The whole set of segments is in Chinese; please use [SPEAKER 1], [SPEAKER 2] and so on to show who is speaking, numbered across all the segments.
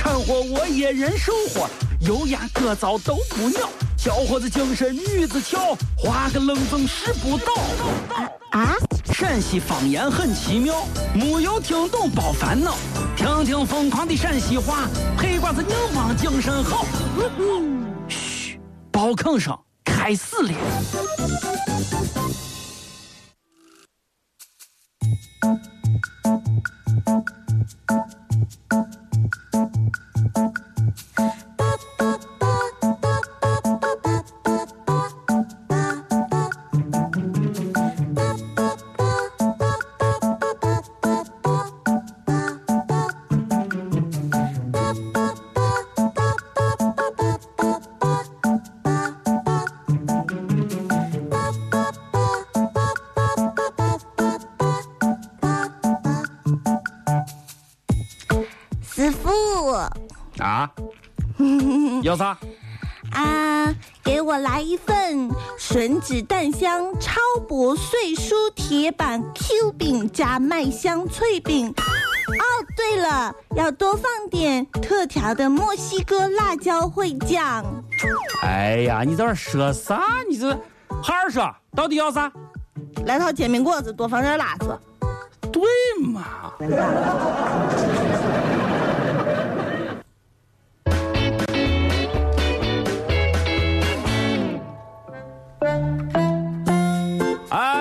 [SPEAKER 1] 掺和我也人生活，油盐各糟都不尿，小伙子精神女子俏，画个冷风使不倒。
[SPEAKER 2] 啊，
[SPEAKER 1] 陕西方言很奇妙，没有听懂别烦恼，听听疯狂的陕西话，黑瓜子硬邦精神好。嘘，包坑声开始了。
[SPEAKER 2] 师
[SPEAKER 1] 要啥？
[SPEAKER 2] 啊，给我来一份吮指蛋香超薄碎酥铁板 Q 饼加麦香脆饼。哦，对了，要多放点特调的墨西哥辣椒烩酱。
[SPEAKER 1] 哎呀，你在这儿说啥？你这好好说，到底要啥？
[SPEAKER 2] 来套煎饼果子，多放点辣子。
[SPEAKER 1] 对嘛？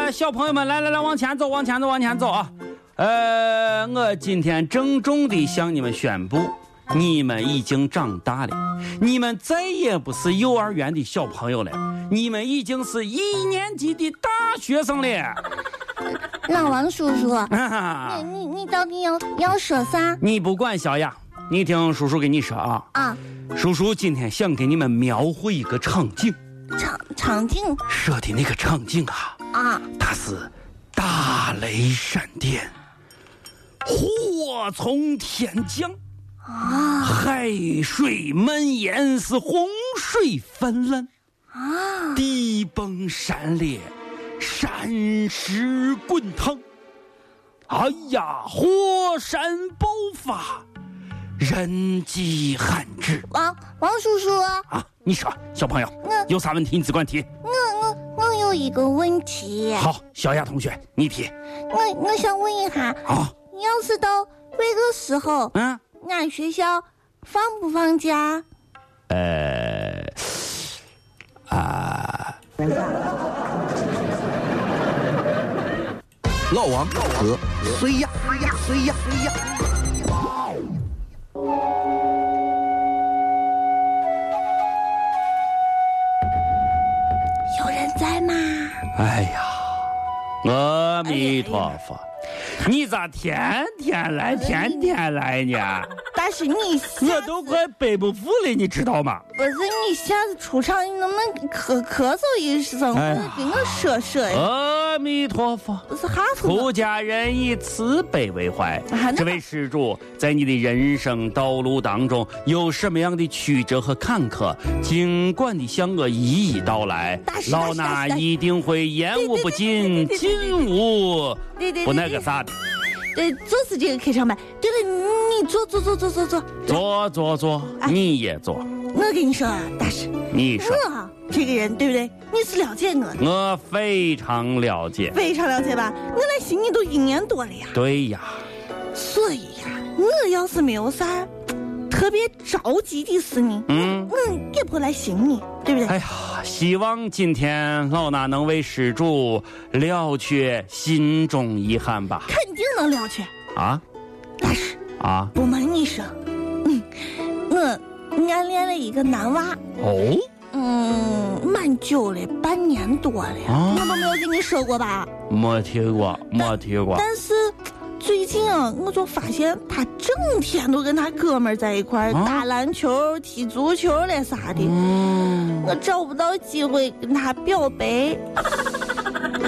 [SPEAKER 1] 啊，小朋友们，来来来，往前走，往前走，往前走啊！呃，我今天郑重地向你们宣布，你们已经长大了，你们再也不是幼儿园的小朋友了，你们已经是一年级的大学生了。
[SPEAKER 2] 老王叔叔，你你你到底要要说啥
[SPEAKER 1] 你不管小雅，你听叔叔给你说啊，
[SPEAKER 2] 啊？
[SPEAKER 1] 叔叔今天想给你们描绘一个场景，
[SPEAKER 2] 场场景
[SPEAKER 1] 说的那个场景啊，
[SPEAKER 2] 啊，
[SPEAKER 1] 它是大雷闪电，祸从天降，
[SPEAKER 2] 啊
[SPEAKER 1] 海水蔓延是洪水泛滥，
[SPEAKER 2] 啊！
[SPEAKER 1] 地崩山裂，山石滚烫。哎呀，火山爆发，人迹罕至
[SPEAKER 2] 王王叔叔，
[SPEAKER 1] 啊！你说，小朋友
[SPEAKER 2] 我
[SPEAKER 1] 有啥问题你只管提。
[SPEAKER 2] 有一个问题，
[SPEAKER 1] 好，小雅同学，你提。
[SPEAKER 2] 我我想问一下，
[SPEAKER 1] 好，
[SPEAKER 2] 要是到这个时候，
[SPEAKER 1] 嗯，
[SPEAKER 2] 俺学校放不放假？
[SPEAKER 1] 呃，啊，
[SPEAKER 3] 老王和谁呀？谁呀？谁呀？谁呀？
[SPEAKER 1] 哎呀，阿弥陀佛，你咋天天来，天天来呢？
[SPEAKER 2] 但是你
[SPEAKER 1] 我都快背不住了，你知道吗？
[SPEAKER 2] 不是你下次出场，你能不能咳咳嗽一声，给我说说呀？
[SPEAKER 1] 阿弥陀佛。
[SPEAKER 2] 是哈出
[SPEAKER 1] 出家人以慈悲为怀
[SPEAKER 2] 啊。
[SPEAKER 1] 这位施主，在你的人生道路当中有什么样的曲折和坎坷，尽管的向我一一道来老衲一定会言无不尽，尽无不那个啥的。
[SPEAKER 2] 呃，就是这个开场白。对了，你坐坐坐坐坐坐。
[SPEAKER 1] 坐坐坐，
[SPEAKER 2] 哎
[SPEAKER 1] 你也坐，
[SPEAKER 2] 我跟你说啊，大师，
[SPEAKER 1] 你说，
[SPEAKER 2] 这个人对不对？你是了解我的，
[SPEAKER 1] 我非常了解。
[SPEAKER 2] 非常了解吧？我来悉尼都一年多了呀，
[SPEAKER 1] 对呀，
[SPEAKER 2] 所以呀，我要是没有啥特别着急的事呢，
[SPEAKER 1] 嗯。
[SPEAKER 2] 我也不会来寻你，对不对？
[SPEAKER 1] 哎呀，希望今天老衲能为施主了却心中遗憾吧。
[SPEAKER 2] 肯定能了却。
[SPEAKER 1] 啊
[SPEAKER 2] 但是，
[SPEAKER 1] 啊
[SPEAKER 2] 不瞒你说，嗯，我暗恋了一个男娃，
[SPEAKER 1] 哦
[SPEAKER 2] 嗯，蛮久了，半年多了，
[SPEAKER 1] 啊？
[SPEAKER 2] 我都没有跟你说过吧？
[SPEAKER 1] 没听过，没听过。
[SPEAKER 2] 但是最近啊，我就发现他整天都跟他哥们儿在一块儿、
[SPEAKER 1] 啊？
[SPEAKER 2] 打篮球、踢足球了啥的，
[SPEAKER 1] 嗯，
[SPEAKER 2] 我找不到机会跟他表白，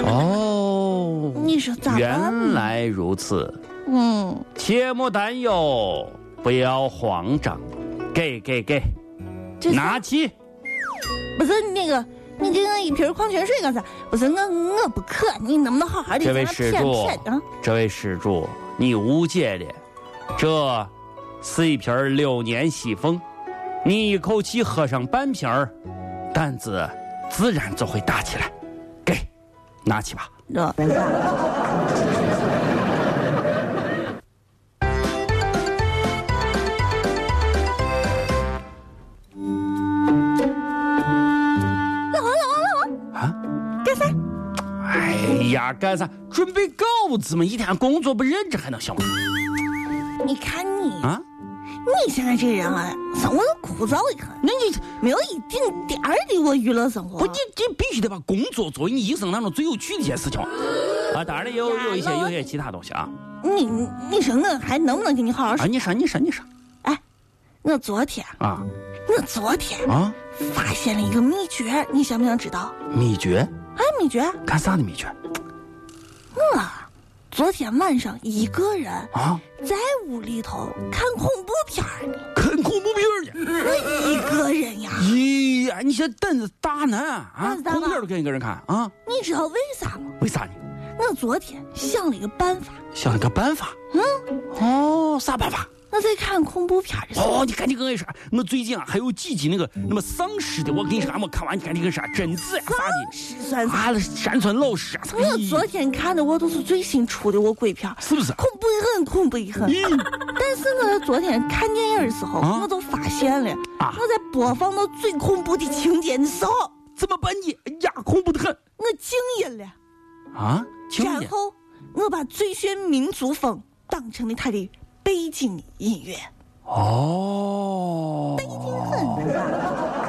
[SPEAKER 1] 哦，
[SPEAKER 2] 你说咋办？
[SPEAKER 1] 原来如此，
[SPEAKER 2] 嗯，
[SPEAKER 1] 切莫担忧，不要慌张，给给给，拿起。
[SPEAKER 2] 不是那个，你给我一瓶矿泉水干啥？不是我我不渴，你能不能好好的
[SPEAKER 1] 这位施主这位施主，你误解了，这是一瓶六年西风，你一口气喝上半瓶儿，胆子自然就会大起来。给，拿起吧。呀，干啥？准备稿子嘛，一天工作不认真还能行吗？
[SPEAKER 2] 你看你，
[SPEAKER 1] 啊？
[SPEAKER 2] 你现在这人啊，生活都枯燥一很，
[SPEAKER 1] 那你
[SPEAKER 2] 没有一丁点儿的我娱乐生活。
[SPEAKER 1] 不，你你必须得把工作作为你一生当中最有趣的一件事情啊！当然了，有有一些有一些其他东西啊
[SPEAKER 2] 你你说我还能不能跟你好好
[SPEAKER 1] 啊！
[SPEAKER 2] 说？
[SPEAKER 1] 你说你说你说
[SPEAKER 2] 哎，我昨天
[SPEAKER 1] 啊
[SPEAKER 2] 我昨天
[SPEAKER 1] 啊！
[SPEAKER 2] 发现了一个秘诀，你想不想知道？
[SPEAKER 1] 秘诀？
[SPEAKER 2] 哎，秘诀，
[SPEAKER 1] 干啥的秘诀
[SPEAKER 2] 我昨天晚上一个人
[SPEAKER 1] 啊？
[SPEAKER 2] 在屋里头看恐怖片呢，
[SPEAKER 1] 看恐怖片呢？
[SPEAKER 2] 我一个人呀。
[SPEAKER 1] 咦呀，你这胆子大呢啊恐怖片都敢一个人看啊？
[SPEAKER 2] 你知道为啥吗？
[SPEAKER 1] 为啥呢？
[SPEAKER 2] 我昨天想了一个办法，
[SPEAKER 1] 想了个办法。嗯。哦，啥办法？
[SPEAKER 2] 我在看恐怖片儿的时候，
[SPEAKER 1] 哦，你赶紧跟我说，我最近啊还有几集那个那么丧尸的，我跟你说，我看完你赶紧跟我说，贞子呀啥的，
[SPEAKER 2] 尸算啥？
[SPEAKER 1] 啊，山村老师啊，
[SPEAKER 2] 我昨天看的我都是最新出的我鬼片儿，
[SPEAKER 1] 是不是？
[SPEAKER 2] 恐怖的很，恐怖的很。
[SPEAKER 1] 咦，
[SPEAKER 2] 但是我昨天看电影的时候，
[SPEAKER 1] 啊
[SPEAKER 2] 我就发现了，
[SPEAKER 1] 啊
[SPEAKER 2] 我在播放到最恐怖的情节的时候，
[SPEAKER 1] 怎么办呢？哎呀，恐怖的很
[SPEAKER 2] 我静音了，
[SPEAKER 1] 啊！
[SPEAKER 2] 然后我把《最炫民族风》当成了他的背景音乐。
[SPEAKER 1] 哦，
[SPEAKER 4] 苍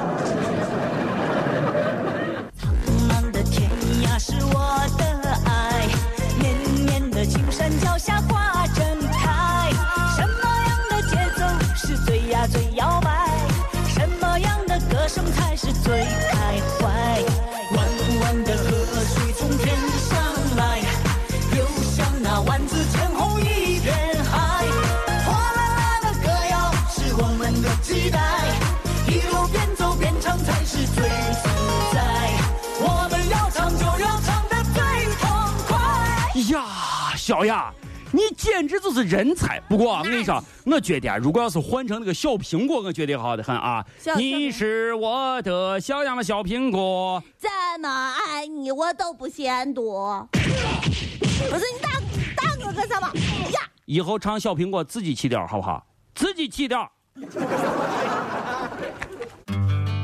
[SPEAKER 1] 小雅，你简直就是人才！不过啊我跟你说，我觉得啊，如果要是换成那个小苹果，我觉得好的很啊。你是我的小样的小苹果。
[SPEAKER 2] 怎么爱你我都不嫌多。不是你打打我干什么？呀，
[SPEAKER 1] 以后唱小苹果自己起调好不好？自己起调。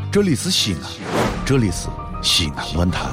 [SPEAKER 3] 这里是西安，这里是西安论坛。